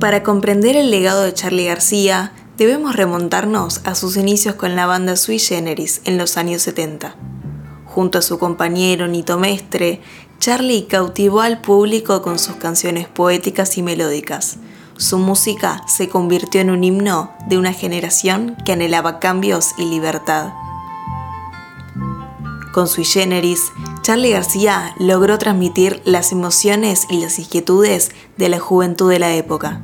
Para comprender el legado de Charlie García, debemos remontarnos a sus inicios con la banda Sui Generis en los años 70. Junto a su compañero Nito Mestre, Charlie cautivó al público con sus canciones poéticas y melódicas. Su música se convirtió en un himno de una generación que anhelaba cambios y libertad. Con Sui Generis, Charlie García logró transmitir las emociones y las inquietudes de la juventud de la época.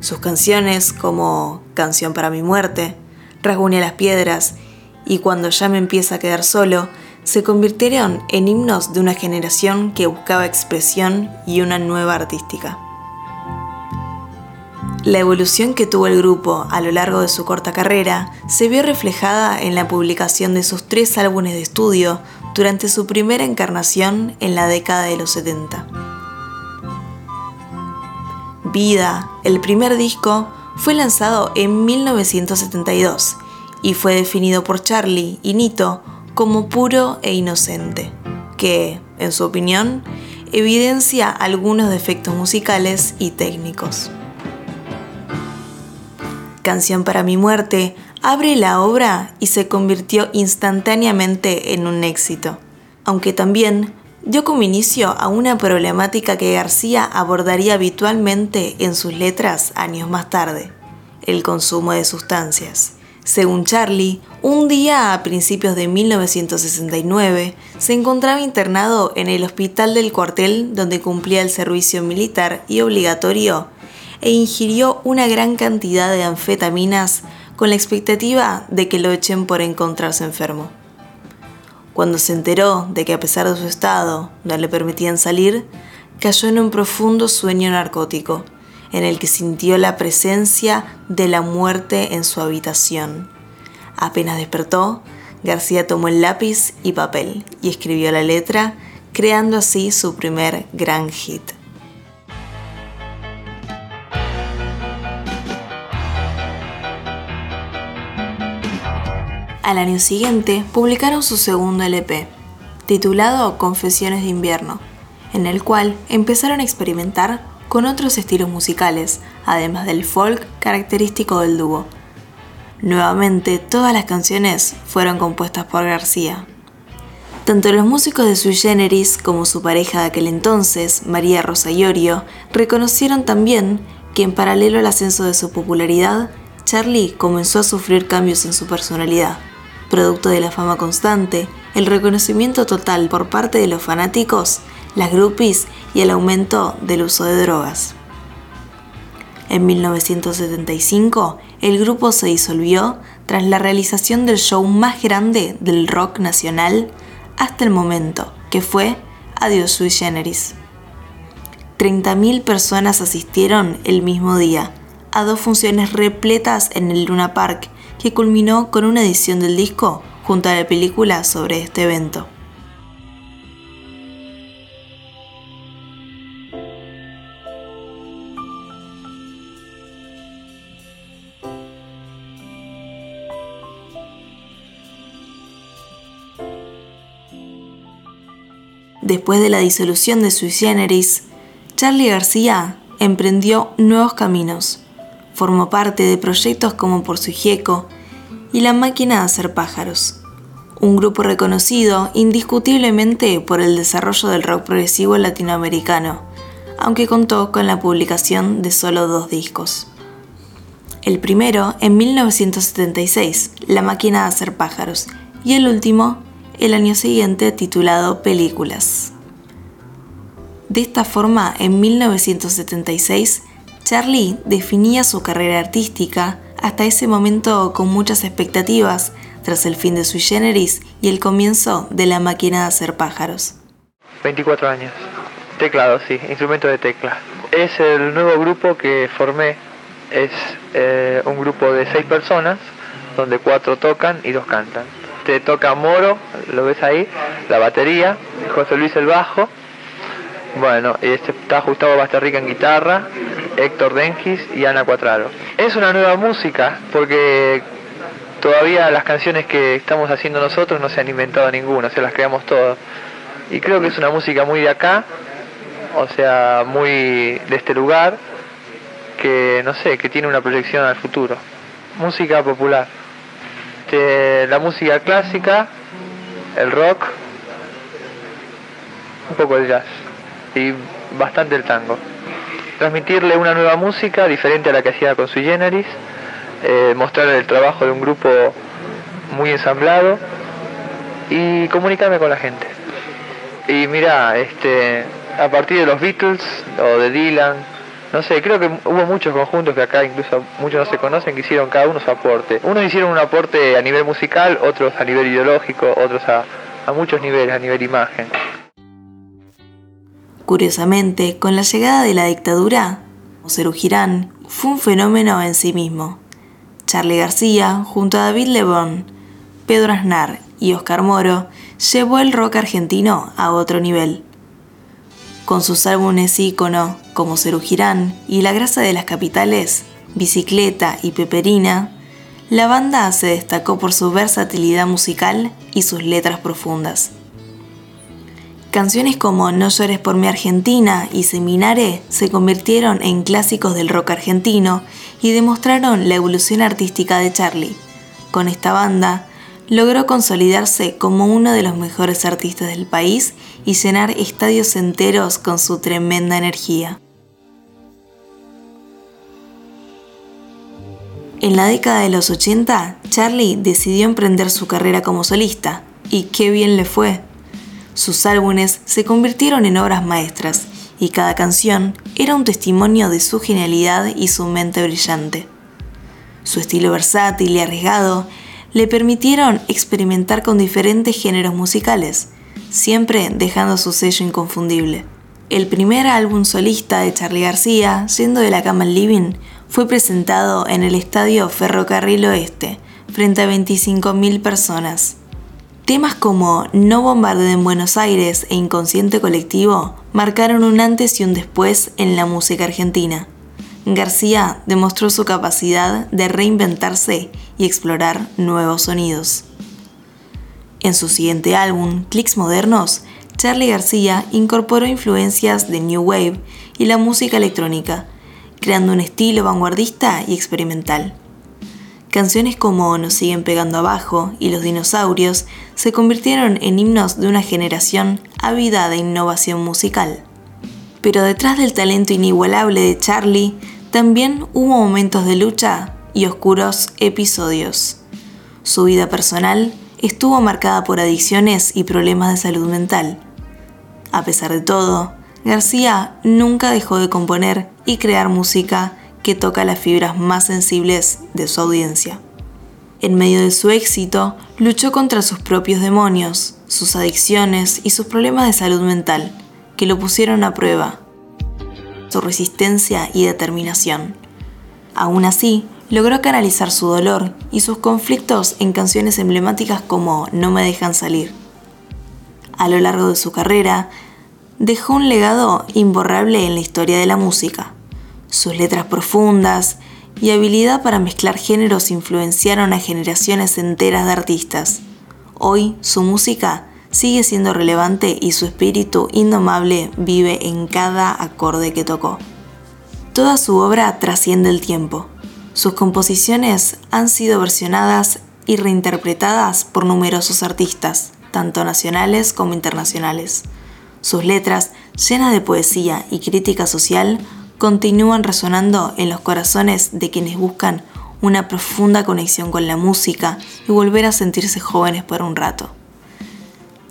Sus canciones como Canción para mi muerte, Rasguña las piedras y Cuando ya me empieza a quedar solo se convirtieron en himnos de una generación que buscaba expresión y una nueva artística. La evolución que tuvo el grupo a lo largo de su corta carrera se vio reflejada en la publicación de sus tres álbumes de estudio durante su primera encarnación en la década de los 70. Vida, el primer disco, fue lanzado en 1972 y fue definido por Charlie y Nito como puro e inocente, que, en su opinión, evidencia algunos defectos musicales y técnicos. Canción para mi muerte abre la obra y se convirtió instantáneamente en un éxito, aunque también dio como inicio a una problemática que García abordaría habitualmente en sus letras años más tarde, el consumo de sustancias. Según Charlie, un día a principios de 1969 se encontraba internado en el hospital del cuartel donde cumplía el servicio militar y obligatorio e ingirió una gran cantidad de anfetaminas con la expectativa de que lo echen por encontrarse enfermo. Cuando se enteró de que a pesar de su estado no le permitían salir, cayó en un profundo sueño narcótico, en el que sintió la presencia de la muerte en su habitación. Apenas despertó, García tomó el lápiz y papel y escribió la letra, creando así su primer gran hit. Al año siguiente publicaron su segundo LP, titulado Confesiones de invierno, en el cual empezaron a experimentar con otros estilos musicales, además del folk característico del dúo. Nuevamente, todas las canciones fueron compuestas por García. Tanto los músicos de Sui Generis como su pareja de aquel entonces, María Rosa Iorio, reconocieron también que en paralelo al ascenso de su popularidad, Charlie comenzó a sufrir cambios en su personalidad producto de la fama constante, el reconocimiento total por parte de los fanáticos, las groupies y el aumento del uso de drogas. En 1975, el grupo se disolvió tras la realización del show más grande del rock nacional hasta el momento, que fue Adiós Sui Generis. 30.000 personas asistieron el mismo día a dos funciones repletas en el Luna Park que culminó con una edición del disco junto a la película sobre este evento. Después de la disolución de Sui Generis, Charlie García emprendió nuevos caminos Formó parte de proyectos como Por su Gieco y La Máquina de Hacer Pájaros, un grupo reconocido indiscutiblemente por el desarrollo del rock progresivo latinoamericano, aunque contó con la publicación de solo dos discos. El primero en 1976, La Máquina de Hacer Pájaros, y el último el año siguiente titulado Películas. De esta forma, en 1976, Charlie definía su carrera artística hasta ese momento con muchas expectativas tras el fin de Sui Generis y el comienzo de la máquina de hacer pájaros. 24 años. Teclado, sí, instrumento de tecla. Es el nuevo grupo que formé. Es eh, un grupo de seis personas, donde cuatro tocan y dos cantan. Te toca Moro, lo ves ahí, la batería, José Luis el bajo, bueno, este está Gustavo Bastarrica en guitarra, Héctor Dengis y Ana Cuatraro. Es una nueva música porque todavía las canciones que estamos haciendo nosotros no se han inventado ninguna, se las creamos todas. Y creo que es una música muy de acá, o sea, muy de este lugar, que, no sé, que tiene una proyección al futuro. Música popular. la música clásica, el rock, un poco de jazz y bastante el tango. Transmitirle una nueva música diferente a la que hacía con su generis, eh, mostrar el trabajo de un grupo muy ensamblado y comunicarme con la gente. Y mira, este, a partir de los Beatles o de Dylan, no sé, creo que hubo muchos conjuntos que acá incluso muchos no se conocen que hicieron cada uno su aporte. Unos hicieron un aporte a nivel musical, otros a nivel ideológico, otros a, a muchos niveles, a nivel imagen. Curiosamente, con la llegada de la dictadura, Cerú Girán fue un fenómeno en sí mismo. Charlie García, junto a David Lebón, Pedro Aznar y Oscar Moro, llevó el rock argentino a otro nivel. Con sus álbumes ícono como Cerú Girán y La Grasa de las Capitales, Bicicleta y Peperina, la banda se destacó por su versatilidad musical y sus letras profundas. Canciones como No llores por mi Argentina y Seminare se convirtieron en clásicos del rock argentino y demostraron la evolución artística de Charlie. Con esta banda, logró consolidarse como uno de los mejores artistas del país y llenar estadios enteros con su tremenda energía. En la década de los 80, Charlie decidió emprender su carrera como solista, y qué bien le fue. Sus álbumes se convirtieron en obras maestras y cada canción era un testimonio de su genialidad y su mente brillante. Su estilo versátil y arriesgado le permitieron experimentar con diferentes géneros musicales, siempre dejando su sello inconfundible. El primer álbum solista de Charlie García, siendo de la cama al living, fue presentado en el estadio Ferrocarril Oeste, frente a 25.000 personas. Temas como No bombardeen en Buenos Aires e Inconsciente Colectivo marcaron un antes y un después en la música argentina. García demostró su capacidad de reinventarse y explorar nuevos sonidos. En su siguiente álbum, Clicks Modernos, Charlie García incorporó influencias de New Wave y la música electrónica, creando un estilo vanguardista y experimental. Canciones como Nos siguen pegando abajo y Los dinosaurios se convirtieron en himnos de una generación ávida de innovación musical. Pero detrás del talento inigualable de Charlie, también hubo momentos de lucha y oscuros episodios. Su vida personal estuvo marcada por adicciones y problemas de salud mental. A pesar de todo, García nunca dejó de componer y crear música que toca las fibras más sensibles de su audiencia. En medio de su éxito, luchó contra sus propios demonios, sus adicciones y sus problemas de salud mental, que lo pusieron a prueba. Su resistencia y determinación. Aún así, logró canalizar su dolor y sus conflictos en canciones emblemáticas como No me dejan salir. A lo largo de su carrera, dejó un legado imborrable en la historia de la música. Sus letras profundas y habilidad para mezclar géneros influenciaron a generaciones enteras de artistas. Hoy su música sigue siendo relevante y su espíritu indomable vive en cada acorde que tocó. Toda su obra trasciende el tiempo. Sus composiciones han sido versionadas y reinterpretadas por numerosos artistas, tanto nacionales como internacionales. Sus letras, llenas de poesía y crítica social, continúan resonando en los corazones de quienes buscan una profunda conexión con la música y volver a sentirse jóvenes por un rato.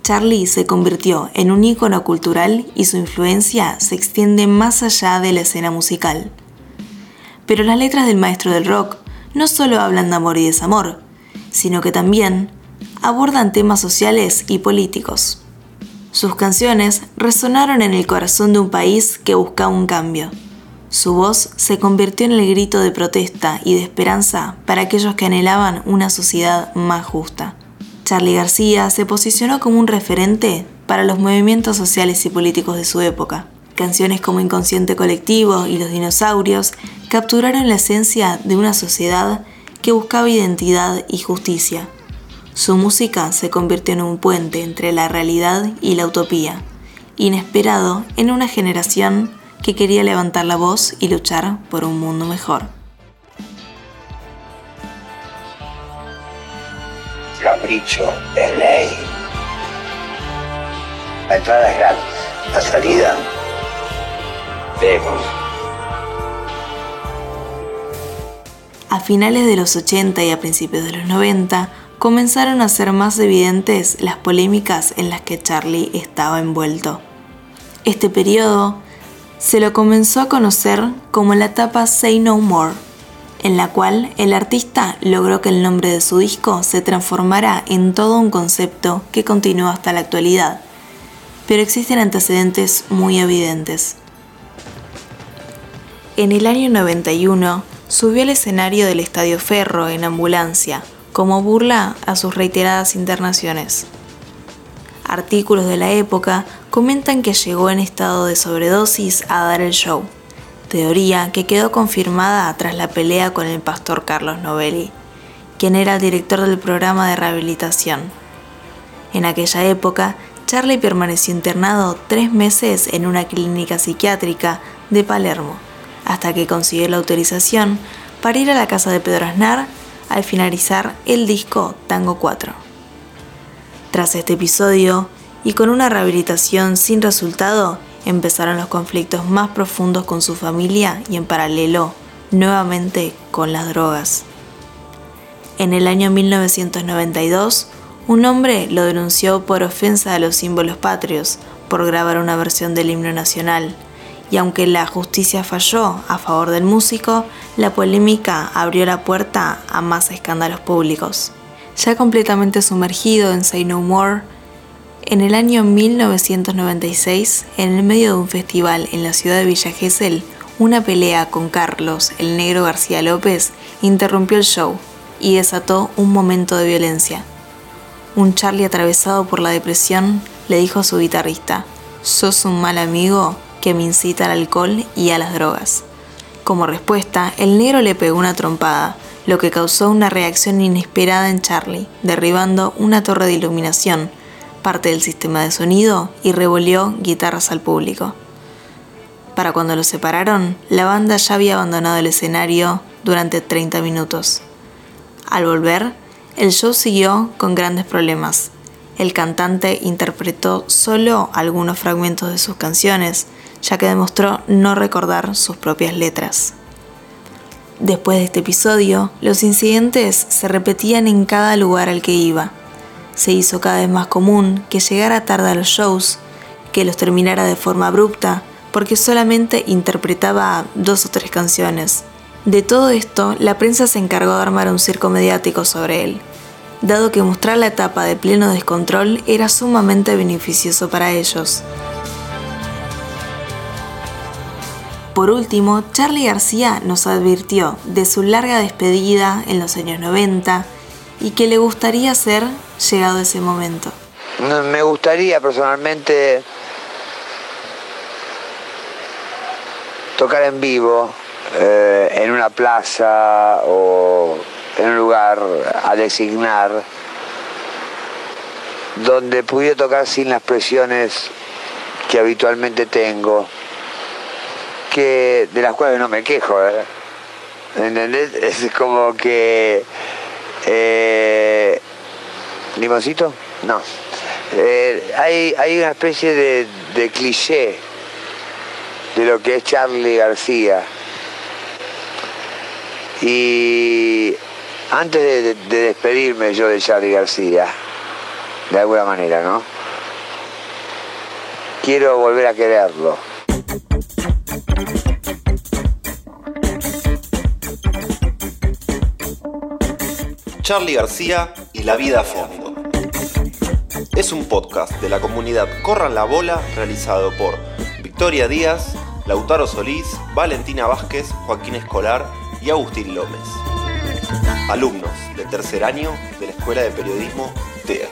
Charlie se convirtió en un ícono cultural y su influencia se extiende más allá de la escena musical. Pero las letras del maestro del rock no solo hablan de amor y desamor, sino que también abordan temas sociales y políticos. Sus canciones resonaron en el corazón de un país que buscaba un cambio su voz se convirtió en el grito de protesta y de esperanza para aquellos que anhelaban una sociedad más justa. Charlie García se posicionó como un referente para los movimientos sociales y políticos de su época. Canciones como Inconsciente Colectivo y Los Dinosaurios capturaron la esencia de una sociedad que buscaba identidad y justicia. Su música se convirtió en un puente entre la realidad y la utopía, inesperado en una generación que quería levantar la voz y luchar por un mundo mejor. Capricho es ley. La entrada es gratis. La salida, vemos. A finales de los 80 y a principios de los 90, comenzaron a ser más evidentes las polémicas en las que Charlie estaba envuelto. Este periodo se lo comenzó a conocer como la etapa Say No More, en la cual el artista logró que el nombre de su disco se transformara en todo un concepto que continúa hasta la actualidad, pero existen antecedentes muy evidentes. En el año 91 subió al escenario del Estadio Ferro en ambulancia, como burla a sus reiteradas internaciones. Artículos de la época comentan que llegó en estado de sobredosis a dar el show, teoría que quedó confirmada tras la pelea con el pastor Carlos Novelli, quien era el director del programa de rehabilitación. En aquella época, Charlie permaneció internado tres meses en una clínica psiquiátrica de Palermo, hasta que consiguió la autorización para ir a la casa de Pedro Aznar al finalizar el disco Tango 4. Tras este episodio, y con una rehabilitación sin resultado, empezaron los conflictos más profundos con su familia y en paralelo, nuevamente con las drogas. En el año 1992, un hombre lo denunció por ofensa a los símbolos patrios, por grabar una versión del himno nacional, y aunque la justicia falló a favor del músico, la polémica abrió la puerta a más escándalos públicos. Ya completamente sumergido en Say No More, en el año 1996, en el medio de un festival en la ciudad de Villa Gesell, una pelea con Carlos, el negro García López, interrumpió el show y desató un momento de violencia. Un Charlie atravesado por la depresión le dijo a su guitarrista, sos un mal amigo que me incita al alcohol y a las drogas. Como respuesta, el negro le pegó una trompada, lo que causó una reacción inesperada en Charlie, derribando una torre de iluminación, parte del sistema de sonido y revolvió guitarras al público. Para cuando los separaron, la banda ya había abandonado el escenario durante 30 minutos. Al volver, el show siguió con grandes problemas. El cantante interpretó solo algunos fragmentos de sus canciones, ya que demostró no recordar sus propias letras. Después de este episodio, los incidentes se repetían en cada lugar al que iba. Se hizo cada vez más común que llegara tarde a los shows, que los terminara de forma abrupta, porque solamente interpretaba dos o tres canciones. De todo esto, la prensa se encargó de armar un circo mediático sobre él, dado que mostrar la etapa de pleno descontrol era sumamente beneficioso para ellos. Por último, Charlie García nos advirtió de su larga despedida en los años 90 y que le gustaría ser llegado ese momento. Me gustaría personalmente tocar en vivo eh, en una plaza o en un lugar a designar donde pudiera tocar sin las presiones que habitualmente tengo que de las cuales no me quejo, ¿eh? ¿entendés? Es como que eh, limoncito, no. Eh, hay, hay una especie de, de cliché de lo que es Charlie García. Y antes de, de, despedirme yo de Charlie García, de alguna manera, ¿no? Quiero volver a quererlo. Charlie García y La Vida a Fondo. Es un podcast de la comunidad Corran la Bola realizado por Victoria Díaz, Lautaro Solís, Valentina Vázquez, Joaquín Escolar y Agustín López. Alumnos de tercer año de la Escuela de Periodismo TEA.